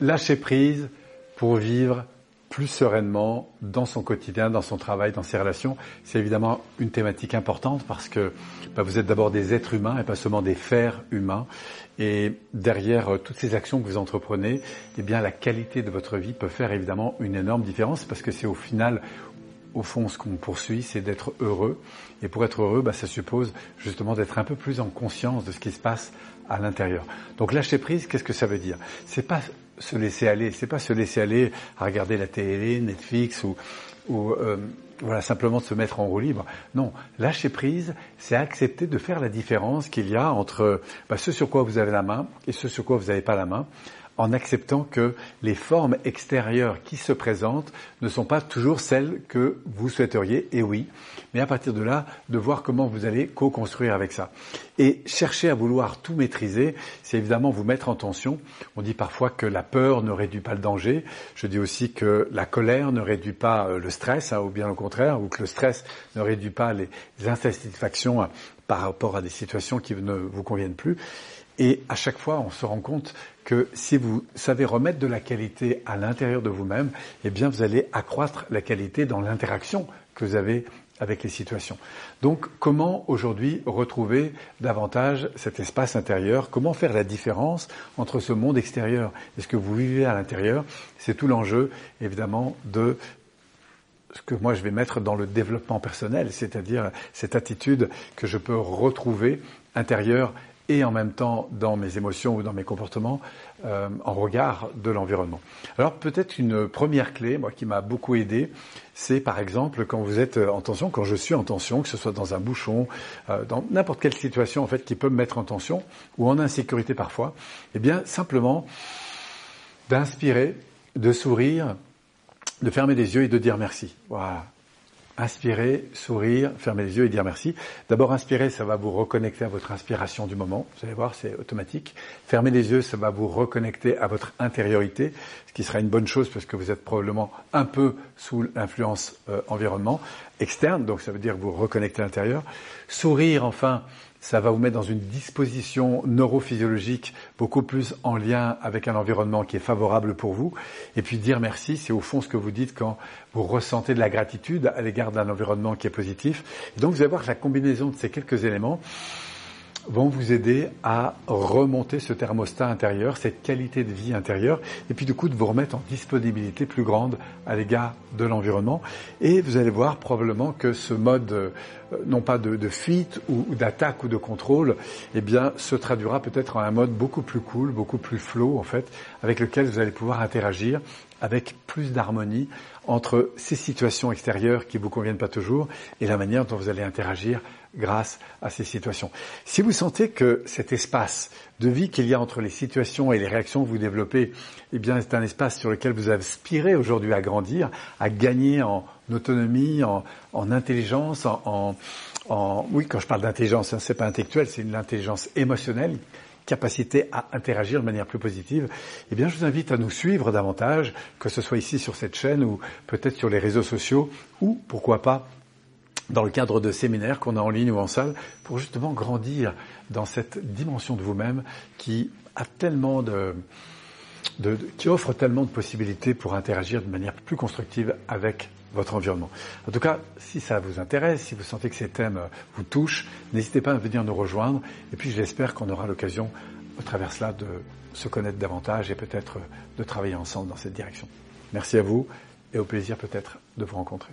Lâcher prise pour vivre plus sereinement dans son quotidien, dans son travail, dans ses relations. C'est évidemment une thématique importante parce que bah, vous êtes d'abord des êtres humains et pas seulement des fers humains. Et derrière euh, toutes ces actions que vous entreprenez, eh bien la qualité de votre vie peut faire évidemment une énorme différence parce que c'est au final au fond, ce qu'on poursuit, c'est d'être heureux. Et pour être heureux, bah, ça suppose justement d'être un peu plus en conscience de ce qui se passe à l'intérieur. Donc lâcher prise, qu'est-ce que ça veut dire? C'est pas se laisser aller, c'est pas se laisser aller à regarder la télé, Netflix ou, ou euh, voilà simplement de se mettre en roue libre. Non, lâcher prise, c'est accepter de faire la différence qu'il y a entre bah, ce sur quoi vous avez la main et ce sur quoi vous n'avez pas la main en acceptant que les formes extérieures qui se présentent ne sont pas toujours celles que vous souhaiteriez, et oui, mais à partir de là, de voir comment vous allez co-construire avec ça. Et chercher à vouloir tout maîtriser, c'est évidemment vous mettre en tension. On dit parfois que la peur ne réduit pas le danger. Je dis aussi que la colère ne réduit pas euh, le stress, hein, ou bien au contraire, ou que le stress ne réduit pas les insatisfactions hein, par rapport à des situations qui ne vous conviennent plus. Et à chaque fois, on se rend compte que si vous savez remettre de la qualité à l'intérieur de vous-même, eh bien, vous allez accroître la qualité dans l'interaction que vous avez avec les situations. Donc, comment aujourd'hui retrouver davantage cet espace intérieur? Comment faire la différence entre ce monde extérieur et ce que vous vivez à l'intérieur? C'est tout l'enjeu, évidemment, de ce que moi je vais mettre dans le développement personnel, c'est-à-dire cette attitude que je peux retrouver intérieure et en même temps dans mes émotions ou dans mes comportements euh, en regard de l'environnement. Alors peut-être une première clé, moi qui m'a beaucoup aidé, c'est par exemple quand vous êtes en tension, quand je suis en tension, que ce soit dans un bouchon, euh, dans n'importe quelle situation en fait qui peut me mettre en tension ou en insécurité parfois, eh bien simplement d'inspirer, de sourire, de fermer les yeux et de dire merci. Voilà. Inspirer, sourire, fermer les yeux et dire merci. D'abord, inspirer, ça va vous reconnecter à votre inspiration du moment. Vous allez voir, c'est automatique. Fermer les yeux, ça va vous reconnecter à votre intériorité, ce qui sera une bonne chose parce que vous êtes probablement un peu sous l'influence euh, environnement externe, donc ça veut dire vous reconnecter à l'intérieur. Sourire, enfin, ça va vous mettre dans une disposition neurophysiologique beaucoup plus en lien avec un environnement qui est favorable pour vous. Et puis dire merci, c'est au fond ce que vous dites quand vous ressentez de la gratitude à l'égard d'un environnement qui est positif. Et donc vous allez voir que la combinaison de ces quelques éléments vont vous aider à remonter ce thermostat intérieur, cette qualité de vie intérieure, et puis du coup de vous remettre en disponibilité plus grande à l'égard de l'environnement. Et vous allez voir probablement que ce mode, euh, non pas de, de fuite ou, d'attaque ou de contrôle, eh bien, se traduira peut-être en un mode beaucoup plus cool, beaucoup plus flow en fait, avec lequel vous allez pouvoir interagir avec plus d'harmonie entre ces situations extérieures qui vous conviennent pas toujours et la manière dont vous allez interagir grâce à ces situations. Si vous sentez que cet espace de vie qu'il y a entre les situations et les réactions que vous développez, eh bien, c'est un espace sur lequel vous aspirez aujourd'hui à grandir, à gagner en autonomie, en, intelligence, en, en, oui, quand je parle d'intelligence, hein, c'est pas intellectuel, c'est une intelligence émotionnelle capacité à interagir de manière plus positive, eh bien, je vous invite à nous suivre davantage, que ce soit ici sur cette chaîne ou peut-être sur les réseaux sociaux ou, pourquoi pas, dans le cadre de séminaires qu'on a en ligne ou en salle, pour justement grandir dans cette dimension de vous-même qui a tellement de, de, qui offre tellement de possibilités pour interagir de manière plus constructive avec votre environnement. En tout cas, si ça vous intéresse, si vous sentez que ces thèmes vous touchent, n'hésitez pas à venir nous rejoindre. Et puis j'espère qu'on aura l'occasion, au travers cela, de se connaître davantage et peut-être de travailler ensemble dans cette direction. Merci à vous et au plaisir peut-être de vous rencontrer.